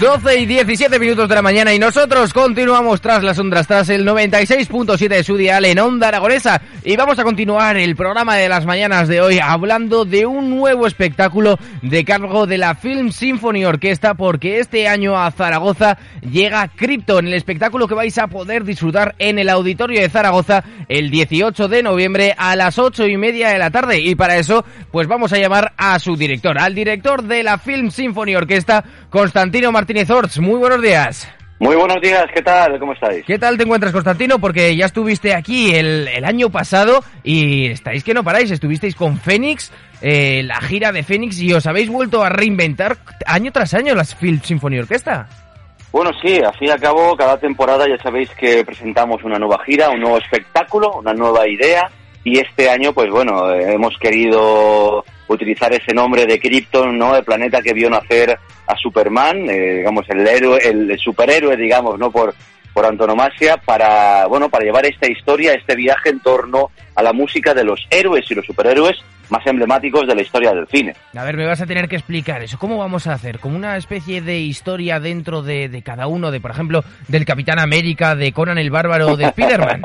12 y 17 minutos de la mañana y nosotros continuamos tras las ondas, tras el 96.7 de su dial en Onda Aragonesa. Y vamos a continuar el programa de las mañanas de hoy hablando de un nuevo espectáculo de cargo de la Film Symphony Orquesta porque este año a Zaragoza llega Krypton, el espectáculo que vais a poder disfrutar en el auditorio de Zaragoza el 18 de noviembre a las 8 y media de la tarde. Y para eso pues vamos a llamar a su director, al director de la Film Symphony Orquesta, Constantino Martínez Orts. Muy buenos días. Muy buenos días, ¿qué tal? ¿Cómo estáis? ¿Qué tal te encuentras, Constantino? Porque ya estuviste aquí el, el año pasado y estáis que no paráis. Estuvisteis con Fénix, eh, la gira de Fénix, y os habéis vuelto a reinventar año tras año las Film Symphony Orquesta. Bueno, sí, al fin y al cabo, cada temporada ya sabéis que presentamos una nueva gira, un nuevo espectáculo, una nueva idea, y este año, pues bueno, eh, hemos querido utilizar ese nombre de Krypton, ¿no? El planeta que vio nacer a Superman, eh, digamos, el héroe, el, superhéroe, digamos, ¿no? Por, por antonomasia, para, bueno, para llevar esta historia, este viaje en torno a la música de los héroes y los superhéroes más emblemáticos de la historia del cine. A ver, me vas a tener que explicar eso. ¿Cómo vamos a hacer? ¿Como una especie de historia dentro de, de cada uno, de por ejemplo, del Capitán América, de Conan el Bárbaro, de Spider-Man?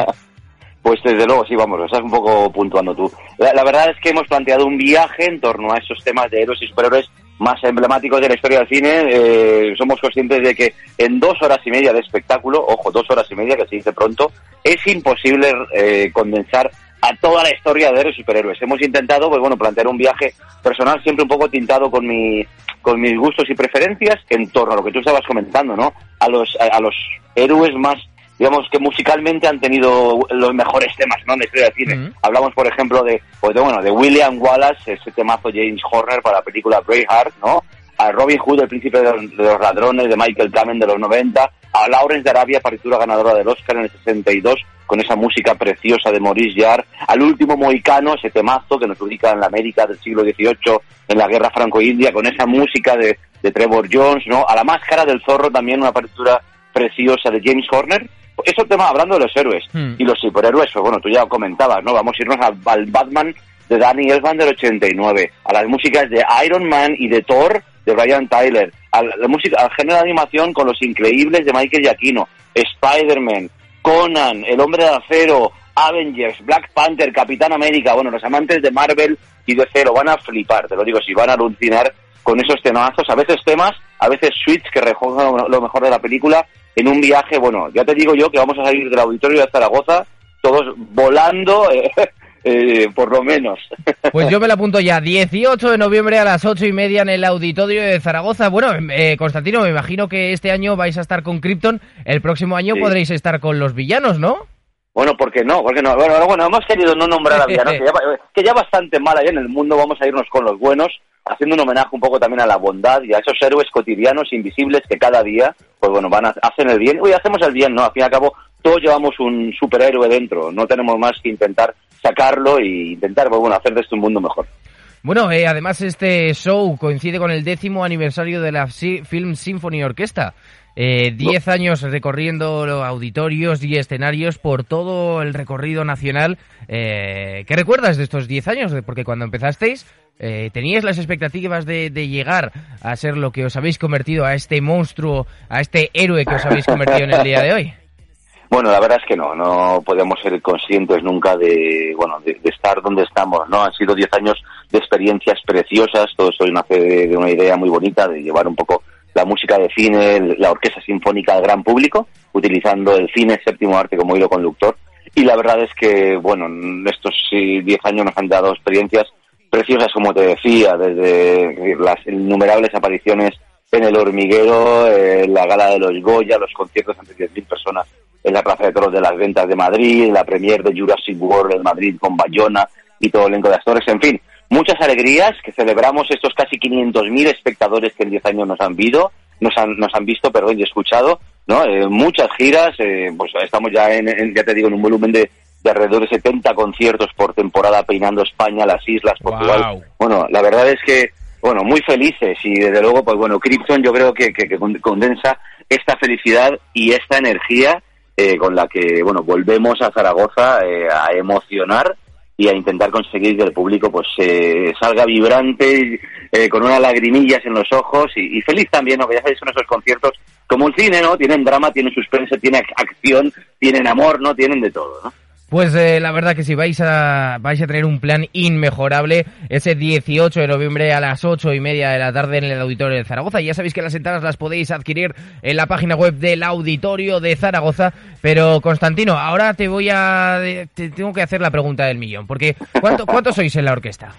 Pues desde luego, sí, vamos, estás un poco puntuando tú. La, verdad es que hemos planteado un viaje en torno a esos temas de héroes y superhéroes más emblemáticos de la historia del cine. Eh, somos conscientes de que en dos horas y media de espectáculo, ojo, dos horas y media, que se dice pronto, es imposible eh, condensar a toda la historia de héroes y superhéroes. Hemos intentado, pues bueno, plantear un viaje personal siempre un poco tintado con mi con mis gustos y preferencias en torno a lo que tú estabas comentando, ¿no? A los a los héroes más digamos que musicalmente han tenido los mejores temas ¿no? de historia del cine. Hablamos, por ejemplo, de, pues de, bueno, de William Wallace, ese temazo James Horner para la película Braveheart, ¿no? A Robin Hood, el príncipe de los, ladrones, de Michael Kamen de los 90, a Lawrence de Arabia, partitura ganadora del Oscar en el 62, con esa música preciosa de Maurice Jarre, al último Moicano, ese temazo que nos ubica en la América del siglo XVIII, en la guerra franco-india, con esa música de, de Trevor Jones, ¿no? A la máscara del zorro, también una partitura preciosa de James Horner, eso tema hablando de los héroes Hmm. y los superhéroes, pues bueno, tú ya comentabas, ¿no? Vamos a irnos al, Batman de Danny Elfman del 89, a las músicas de Iron Man y de Thor de Brian Tyler, a la música, al género de animación con los increíbles de Michael Giacchino, Spider-Man, Conan, El Hombre de Acero, Avengers, Black Panther, Capitán América, bueno, los amantes de Marvel y de Cero van a flipar, te lo digo, si van a alucinar con esos temazos, a veces temas, a veces suites que recogen lo mejor de la película en un viaje, bueno, ya te digo yo que vamos a salir del auditorio de Zaragoza todos volando, eh, eh, por lo menos. Pues yo me lo apunto ya, 18 de noviembre a las ocho y media en el auditorio de Zaragoza. Bueno, eh, Constantino, me imagino que este año vais a estar con Krypton, el próximo año Sí. podréis estar con los villanos, ¿no? Bueno, ¿por qué no? ¿Por qué no? Bueno, bueno, hemos querido no nombrar a villanos, que ya, que ya bastante mal hay en el mundo, vamos a irnos con los buenos, haciendo un homenaje un poco también a la bondad y a esos héroes cotidianos, invisibles, que cada día, pues bueno, van a, hacen el bien. Uy, hacemos el bien, ¿no? Al fin y al cabo, todos llevamos un superhéroe dentro, no tenemos más que intentar sacarlo e intentar, pues bueno, hacer de esto un mundo mejor. Bueno, eh, además este show coincide con el décimo aniversario de la Film Symphony Orquesta. Eh, diez años recorriendo auditorios y escenarios por todo el recorrido nacional. Eh, ¿Qué recuerdas de estos diez años? Porque cuando empezasteis, eh, ¿teníais las expectativas de, de llegar a ser lo que os habéis convertido, a este monstruo, a este héroe que os habéis convertido en el día de hoy? Bueno, la verdad es que no, no podemos ser conscientes nunca de, bueno, de, estar donde estamos, ¿no? Han sido diez años de experiencias preciosas, todo eso nace de, una idea muy bonita de llevar un poco la música de cine, la orquesta sinfónica al gran público, utilizando el cine séptimo arte como hilo conductor. Y la verdad es que, bueno, estos diez años nos han dado experiencias preciosas, como te decía, desde las innumerables apariciones en el hormiguero, eh, la gala de los Goya, los conciertos ante 10.000 personas en la Plaza de Toros de las Ventas de Madrid, la premier de Jurassic World en Madrid con Bayona y todo el elenco de actores, en fin, muchas alegrías que celebramos estos casi 500.000 espectadores que en 10 años nos han visto, nos han, nos han visto, perdón, y escuchado, ¿no? Eh, muchas giras, eh, pues estamos ya en, ya te digo, en un volumen de, de alrededor de 70 conciertos por temporada peinando España, las islas, Portugal. Bueno, la verdad es que, bueno, muy felices y desde luego, pues bueno, Krypton yo creo que, que, condensa esta felicidad y esta energía eh, con la que, bueno, volvemos a Zaragoza eh, a emocionar y a intentar conseguir que el público pues eh, salga vibrante, con unas lagrimillas en los ojos y, feliz también, ¿no? Que ya sabéis, son esos conciertos como el cine, ¿no? Tienen drama, tienen suspense, tienen acción, tienen amor, ¿no? Tienen de todo, ¿no? Pues eh, la verdad que si vais a, vais a tener un plan inmejorable ese 18 de noviembre a las 8 y media de la tarde en el Auditorio de Zaragoza. Ya sabéis que las entradas las podéis adquirir en la página web del Auditorio de Zaragoza. Pero Constantino, ahora te voy a... Te tengo que hacer la pregunta del millón. Porque ¿cuánto, ¿cuántos sois en la orquesta?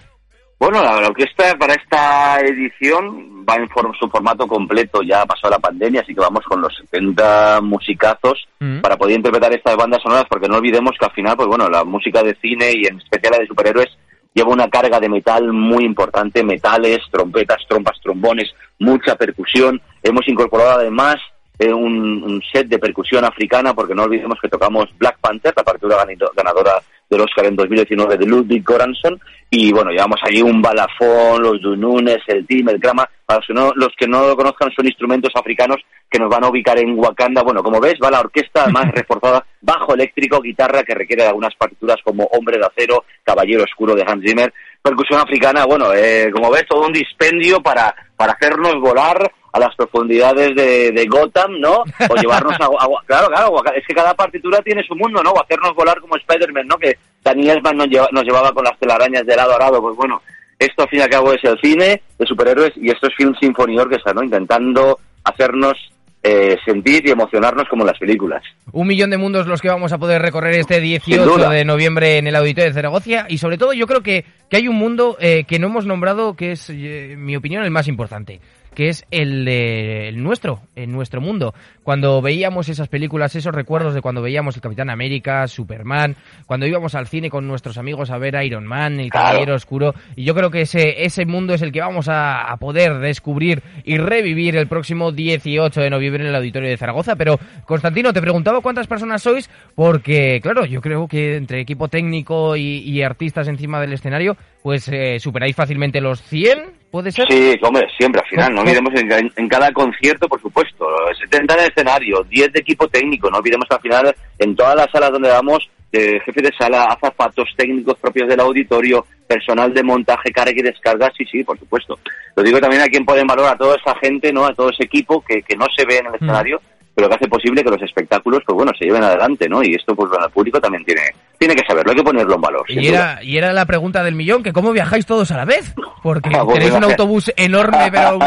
Bueno, la, orquesta para esta edición va en su formato completo, ya ha pasado la pandemia, así que vamos con los 70 musicazos mm. para poder interpretar estas bandas sonoras, porque no olvidemos que al final, pues bueno, la música de cine y en especial la de superhéroes lleva una carga de metal muy importante, metales, trompetas, trompas, trombones, mucha percusión. Hemos incorporado además eh, un, un, set de percusión africana, porque no olvidemos que tocamos Black Panther, la partitura ganadora del Oscar en 2019 de Ludwig Göransson. Y bueno, llevamos allí un balafón, los dununes, el tim, el grama, para los que, no, los que no lo conozcan son instrumentos africanos que nos van a ubicar en Wakanda, bueno, como ves va la orquesta más reforzada, bajo eléctrico, guitarra que requiere de algunas partituras como Hombre de Acero, Caballero Oscuro de Hans Zimmer, percusión africana, bueno, eh, como ves todo un dispendio para, para hacernos volar a las profundidades de, de Gotham, ¿no? O llevarnos a, Claro, claro, es que cada partitura tiene su mundo, ¿no? O hacernos volar como Spider-Man, ¿no? Que Daniel Elfman nos, nos llevaba con las telarañas de lado a lado, pues bueno, esto al fin y al cabo es el cine de superhéroes y esto es Film Symphony Orchestra, ¿no? Intentando hacernos eh, sentir y emocionarnos como en las películas. Un millón de mundos los que vamos a poder recorrer este 18 de noviembre en el Auditorio de Zaragoza y sobre todo yo creo que, que hay un mundo eh, que no hemos nombrado que es, eh, en mi opinión, el más importante que es el, de, el nuestro, en nuestro mundo. Cuando veíamos esas películas, esos recuerdos de cuando veíamos el Capitán América, Superman, cuando íbamos al cine con nuestros amigos a ver Iron Man, el Caballero Oscuro, y yo creo que ese, ese mundo es el que vamos a, poder descubrir y revivir el próximo 18 de noviembre en el Auditorio de Zaragoza. Pero, Constantino, te preguntaba cuántas personas sois, porque, claro, yo creo que entre equipo técnico y, artistas encima del escenario, pues eh, superáis fácilmente los 100 ¿Puede ser? Sí, hombre, siempre al final. No olvidemos en, cada concierto, por supuesto. 70 en el escenario, 10 de equipo técnico. No olvidemos al final en todas las salas donde vamos, eh, jefe de sala, azafatos técnicos propios del auditorio, personal de montaje, carga y descarga. Sí, sí, por supuesto. Lo digo también a quien puede valorar a toda esa gente, ¿no? A todo ese equipo que, que no se ve en el mm. Pero que hace posible que los espectáculos, pues bueno, se lleven adelante, ¿no? Y esto, pues bueno, el público también tiene, tiene que saberlo, hay que ponerlo en valor. Y era, y era la pregunta del millón, que cómo viajáis todos a la vez, porque ah, tenéis un autobús enorme, pero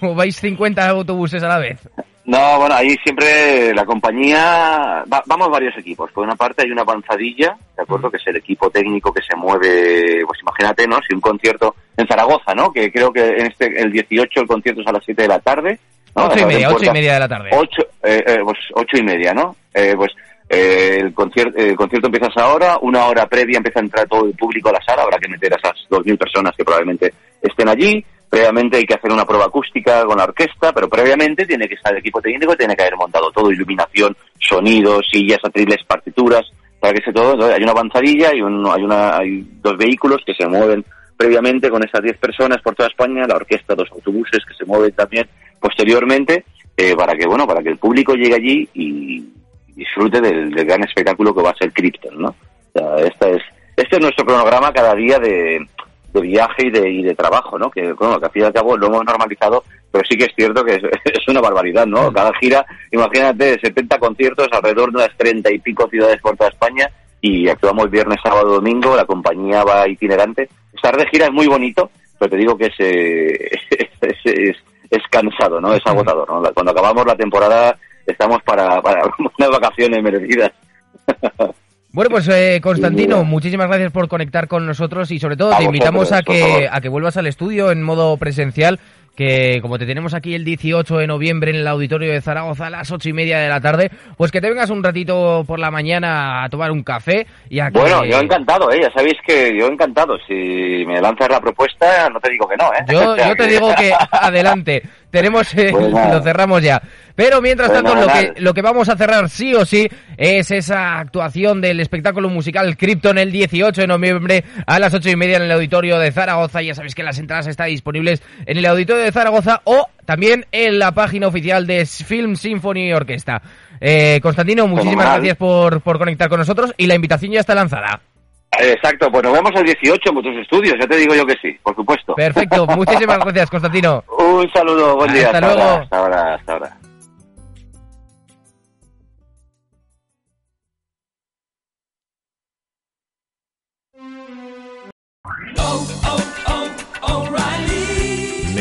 o vais 50 autobuses a la vez. No, bueno, ahí siempre la compañía, vamos varios equipos. Por una parte hay una avanzadilla, ¿de acuerdo? Que es el equipo técnico que se mueve, pues imagínate, ¿no? Si un concierto en Zaragoza, ¿no? Que creo que en este, el 18 el concierto es a las 7 de la tarde, Ocho y media, ocho y media de la tarde. Ocho, eh, eh, pues ocho y media, ¿no? Eh, pues el, concierto, el concierto empieza ahora, una hora previa empieza a entrar todo el público a la sala, habrá que meter a esas dos mil personas que probablemente estén allí. Previamente hay que hacer una prueba acústica con la orquesta, pero previamente tiene que estar el equipo técnico, tiene que haber montado todo, iluminación, sonido, sillas, atriles, partituras, para que se todo, hay una avanzadilla y un, hay, una, hay dos vehículos que se mueven previamente con esas diez personas por toda España, la orquesta, dos autobuses que se mueven también posteriormente eh, para que bueno para que el público llegue allí y disfrute del, gran espectáculo que va a ser Krypton, ¿no? esta es este es nuestro cronograma cada día de, viaje y de, y de trabajo, ¿no? Que, bueno, que al fin y al cabo lo hemos normalizado pero sí que es cierto que es, una barbaridad, ¿no? Cada gira, imagínate, 70 conciertos alrededor de unas 30 y pico ciudades por toda España y actuamos viernes, sábado, domingo, la compañía va itinerante. Estar de gira es muy bonito, pero te digo que es, eh, cansado, ¿no? Es agotador, ¿no? Cuando acabamos la temporada estamos para, para unas vacaciones merecidas. Bueno, pues eh, Constantino, muchísimas gracias por conectar con nosotros y sobre todo te invitamos a que, a que vuelvas al estudio en modo presencial que como te tenemos aquí el 18 de noviembre en el auditorio de Zaragoza a las ocho y media de la tarde, pues que te vengas un ratito por la mañana a tomar un café y a Bueno, yo encantado, ¿eh? ya sabéis que yo encantado. Si me lanzas la propuesta, no te digo que no, ¿eh? Yo, yo te digo que adelante. Tenemos, eh, pues lo cerramos ya. Pero mientras pues tanto, lo que, lo que vamos a cerrar sí o sí es esa actuación del espectáculo musical Krypton el 18 de noviembre a las ocho y media en el auditorio de Zaragoza. Ya sabéis que las entradas están disponibles en el auditorio de Zaragoza o también en la página oficial de Film Symphony Orquesta. Eh, Constantino, muchísimas gracias por, por conectar con nosotros y la invitación ya está lanzada. Exacto, pues nos vemos el 18 en vuestros estudios, ya te digo yo que sí, por supuesto. Perfecto, muchísimas gracias, Constantino. Un saludo, buen día. Hasta, luego. hasta ahora, hasta ahora.